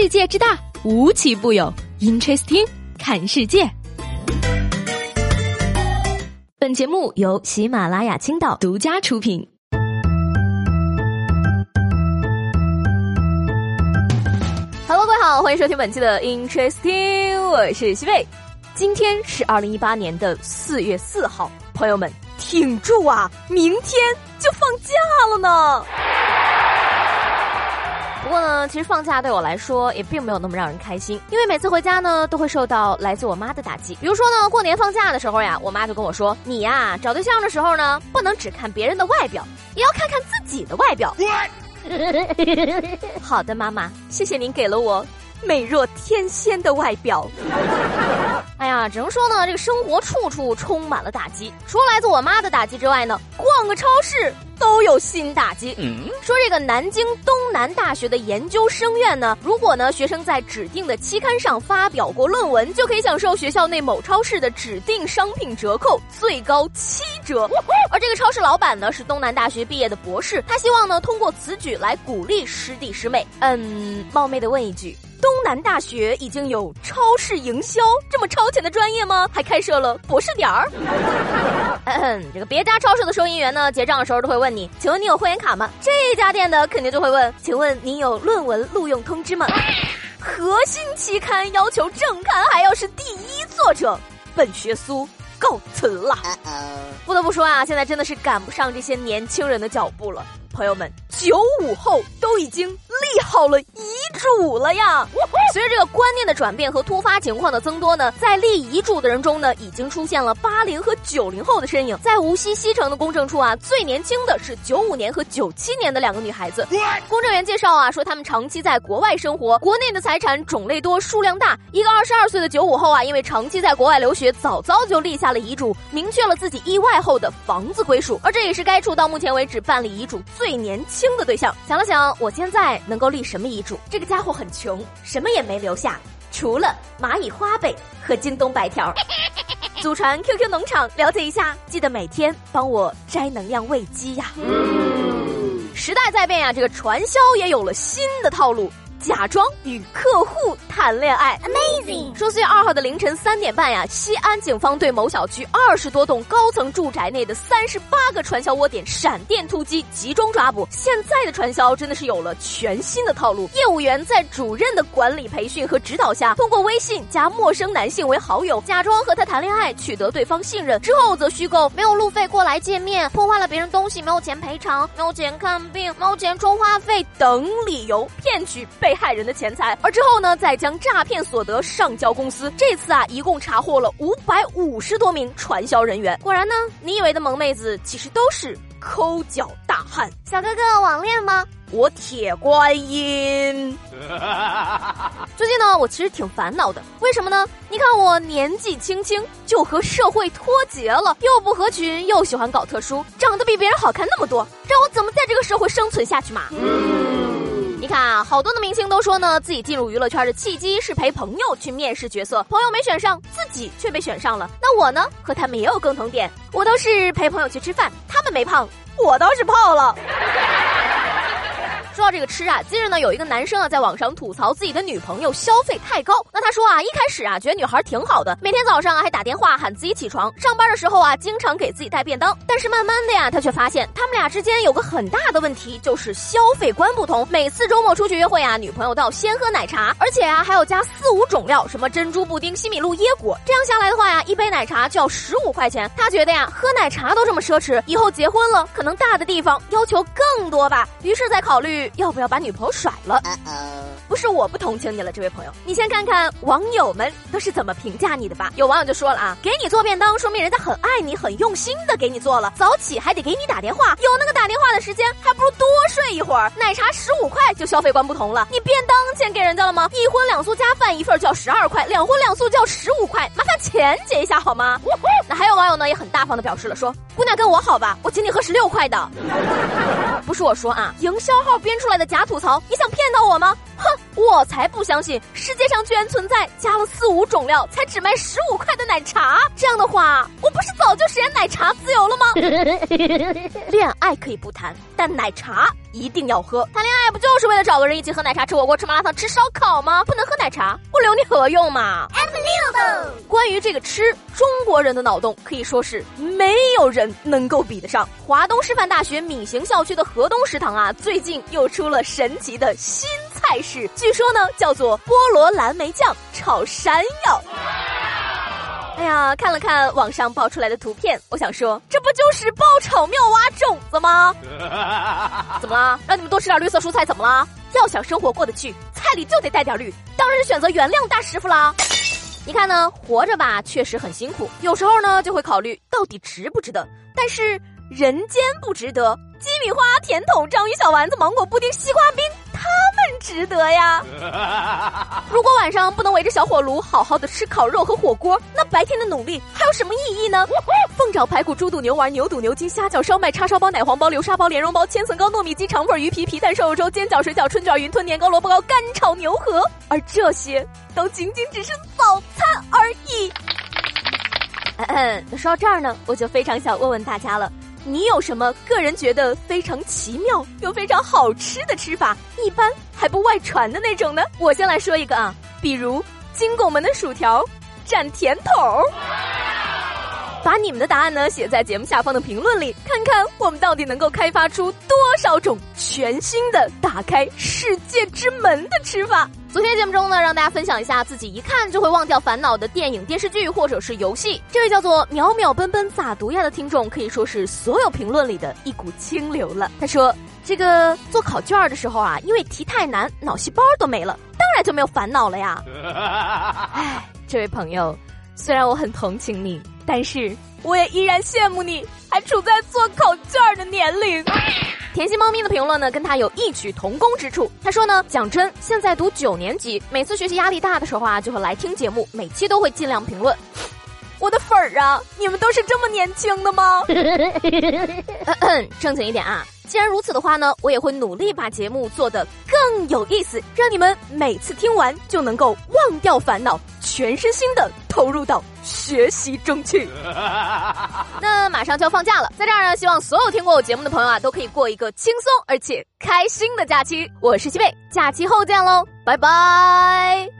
世界之大，无奇不有。Interesting，看世界。本节目由喜马拉雅青岛独家出品。Hello，各位好，欢迎收听本期的 Interesting，我是西贝。今天是二零一八年的四月四号，朋友们挺住啊，明天就放假了呢。其实放假对我来说也并没有那么让人开心，因为每次回家呢，都会受到来自我妈的打击。比如说呢，过年放假的时候呀，我妈就跟我说：“你呀，找对象的时候呢，不能只看别人的外表，也要看看自己的外表。” 好的，妈妈，谢谢您给了我美若天仙的外表。哎呀，只能说呢，这个生活处处充满了打击。除了来自我妈的打击之外呢，逛个超市。都有新打击。嗯说这个南京东南大学的研究生院呢，如果呢学生在指定的期刊上发表过论文，就可以享受学校内某超市的指定商品折扣，最高七折。而这个超市老板呢是东南大学毕业的博士，他希望呢通过此举来鼓励师弟师妹。嗯，冒昧的问一句。东南大学已经有超市营销这么超前的专业吗？还开设了博士点儿。这个别家超市的收银员呢，结账的时候都会问你，请问你有会员卡吗？这家店的肯定就会问，请问您有论文录用通知吗？核心期刊要求正刊还要是第一作者，本学苏告辞了。不得不说啊，现在真的是赶不上这些年轻人的脚步了。朋友们，九五后都已经立好了遗嘱了呀！随着这个观念的转变和突发情况的增多呢，在立遗嘱的人中呢，已经出现了八零和九零后的身影。在无锡西城的公证处啊，最年轻的是九五年和九七年的两个女孩子。公证员介绍啊，说他们长期在国外生活，国内的财产种类多，数量大。一个二十二岁的九五后啊，因为长期在国外留学，早早就立下了遗嘱，明确了自己意外后的房子归属。而这也是该处到目前为止办理遗嘱最。最年轻的对象，想了想，我现在能够立什么遗嘱？这个家伙很穷，什么也没留下，除了蚂蚁花呗和京东白条。祖传 QQ 农场，了解一下，记得每天帮我摘能量喂鸡呀。时代在变呀，这个传销也有了新的套路。假装与客户谈恋爱，Amazing！说四月二号的凌晨三点半呀，西安警方对某小区二十多栋高层住宅内的三十八个传销窝点闪电突击，集中抓捕。现在的传销真的是有了全新的套路，业务员在主任的管理、培训和指导下，通过微信加陌生男性为好友，假装和他谈恋爱，取得对方信任之后，则虚构没有路费过来见面，破坏了别人东西没有钱赔偿，没有钱看病，没有钱充话费等理由，骗取被。被害人的钱财，而之后呢，再将诈骗所得上交公司。这次啊，一共查获了五百五十多名传销人员。果然呢，你以为的萌妹子，其实都是抠脚大汉。小哥哥，网恋吗？我铁观音。最近呢，我其实挺烦恼的。为什么呢？你看我年纪轻轻就和社会脱节了，又不合群，又喜欢搞特殊，长得比别人好看那么多，让我怎么在这个社会生存下去嘛？你看啊，好多的明星都说呢，自己进入娱乐圈的契机是陪朋友去面试角色，朋友没选上，自己却被选上了。那我呢，和他们也有共同点，我都是陪朋友去吃饭，他们没胖，我倒是胖了。说到这个吃啊，近日呢有一个男生啊在网上吐槽自己的女朋友消费太高。那他说啊，一开始啊觉得女孩挺好的，每天早上啊还打电话喊自己起床，上班的时候啊经常给自己带便当。但是慢慢的呀，他却发现他们俩之间有个很大的问题，就是消费观不同。每次周末出去约会啊，女朋友都要先喝奶茶，而且啊还要加四五种料，什么珍珠布丁、西米露、椰果。这样下来的话，一杯奶茶就要十五块钱。他觉得呀，喝奶茶都这么奢侈，以后结婚了可能大的地方要求更多吧。于是再考虑。要不要把女朋友甩了？不是我不同情你了，这位朋友，你先看看网友们都是怎么评价你的吧。有网友就说了啊，给你做便当，说明人家很爱你，很用心的给你做了。早起还得给你打电话，有那个打电话的时间，还不如多睡一会儿。奶茶十五块就消费观不同了，你便当钱给人家了吗？一荤两素加饭一份就要十二块，两荤两素就要十五块，麻烦钱结一下好吗？那还有网友呢，也很大方的表示了，说姑娘跟我好吧，我请你喝十六块的。不是我说啊，营销号编出。出来的假吐槽，你想骗到我吗？哼，我才不相信世界上居然存在加了四五种料才只卖十五块的奶茶。这样的话，我不是早就实现奶茶自由了吗？恋爱可以不谈，但奶茶一定要喝。谈恋爱不就是为了找个人一起喝奶茶、吃火锅、吃麻辣烫、吃烧烤吗？不能喝奶茶，我留你何用嘛 关于这个吃，中国人的脑洞可以说是没有人能够比得上。华东师范大学闵行校区的河东食堂啊，最近又出了神奇的新。菜式据说呢叫做菠萝蓝莓酱炒山药。哎呀，看了看网上爆出来的图片，我想说，这不就是爆炒妙蛙种子吗？怎么了？让你们多吃点绿色蔬菜，怎么了？要想生活过得去，菜里就得带点绿，当然是选择原谅大师傅啦。你看呢，活着吧确实很辛苦，有时候呢就会考虑到底值不值得。但是人间不值得，鸡米花、甜筒、章鱼小丸子、芒果布丁、西瓜冰。他们值得呀！如果晚上不能围着小火炉好好的吃烤肉和火锅，那白天的努力还有什么意义呢？凤爪、排骨、猪肚、牛丸、牛肚、牛筋、虾饺、烧麦、叉烧包、奶黄包、流沙包、莲蓉包、千层糕、糯米鸡、肠粉、鱼皮、皮蛋瘦肉粥、煎饺、水饺、春卷、云吞、年糕、萝卜糕、干炒牛河，而这些都仅仅只是早餐而已。那说到这儿呢，我就非常想问问大家了。你有什么个人觉得非常奇妙又非常好吃的吃法，一般还不外传的那种呢？我先来说一个啊，比如金拱门的薯条蘸甜筒。把你们的答案呢写在节目下方的评论里，看看我们到底能够开发出多少种全新的打开世界之门的吃法。昨天节目中呢，让大家分享一下自己一看就会忘掉烦恼的电影、电视剧或者是游戏。这位叫做秒秒奔奔咋读呀的听众，可以说是所有评论里的一股清流了。他说：“这个做考卷的时候啊，因为题太难，脑细胞都没了，当然就没有烦恼了呀。”哎，这位朋友，虽然我很同情你。但是我也依然羡慕你还处在做考卷的年龄。甜心猫咪的评论呢，跟他有异曲同工之处。他说呢，讲真，现在读九年级，每次学习压力大的时候啊，就会来听节目，每期都会尽量评论。我的粉儿啊，你们都是这么年轻的吗？正经一点啊。既然如此的话呢，我也会努力把节目做得更有意思，让你们每次听完就能够忘掉烦恼，全身心的投入到学习中去。那马上就要放假了，在这儿呢，希望所有听过我节目的朋友啊，都可以过一个轻松而且开心的假期。我是西贝，假期后见喽，拜拜。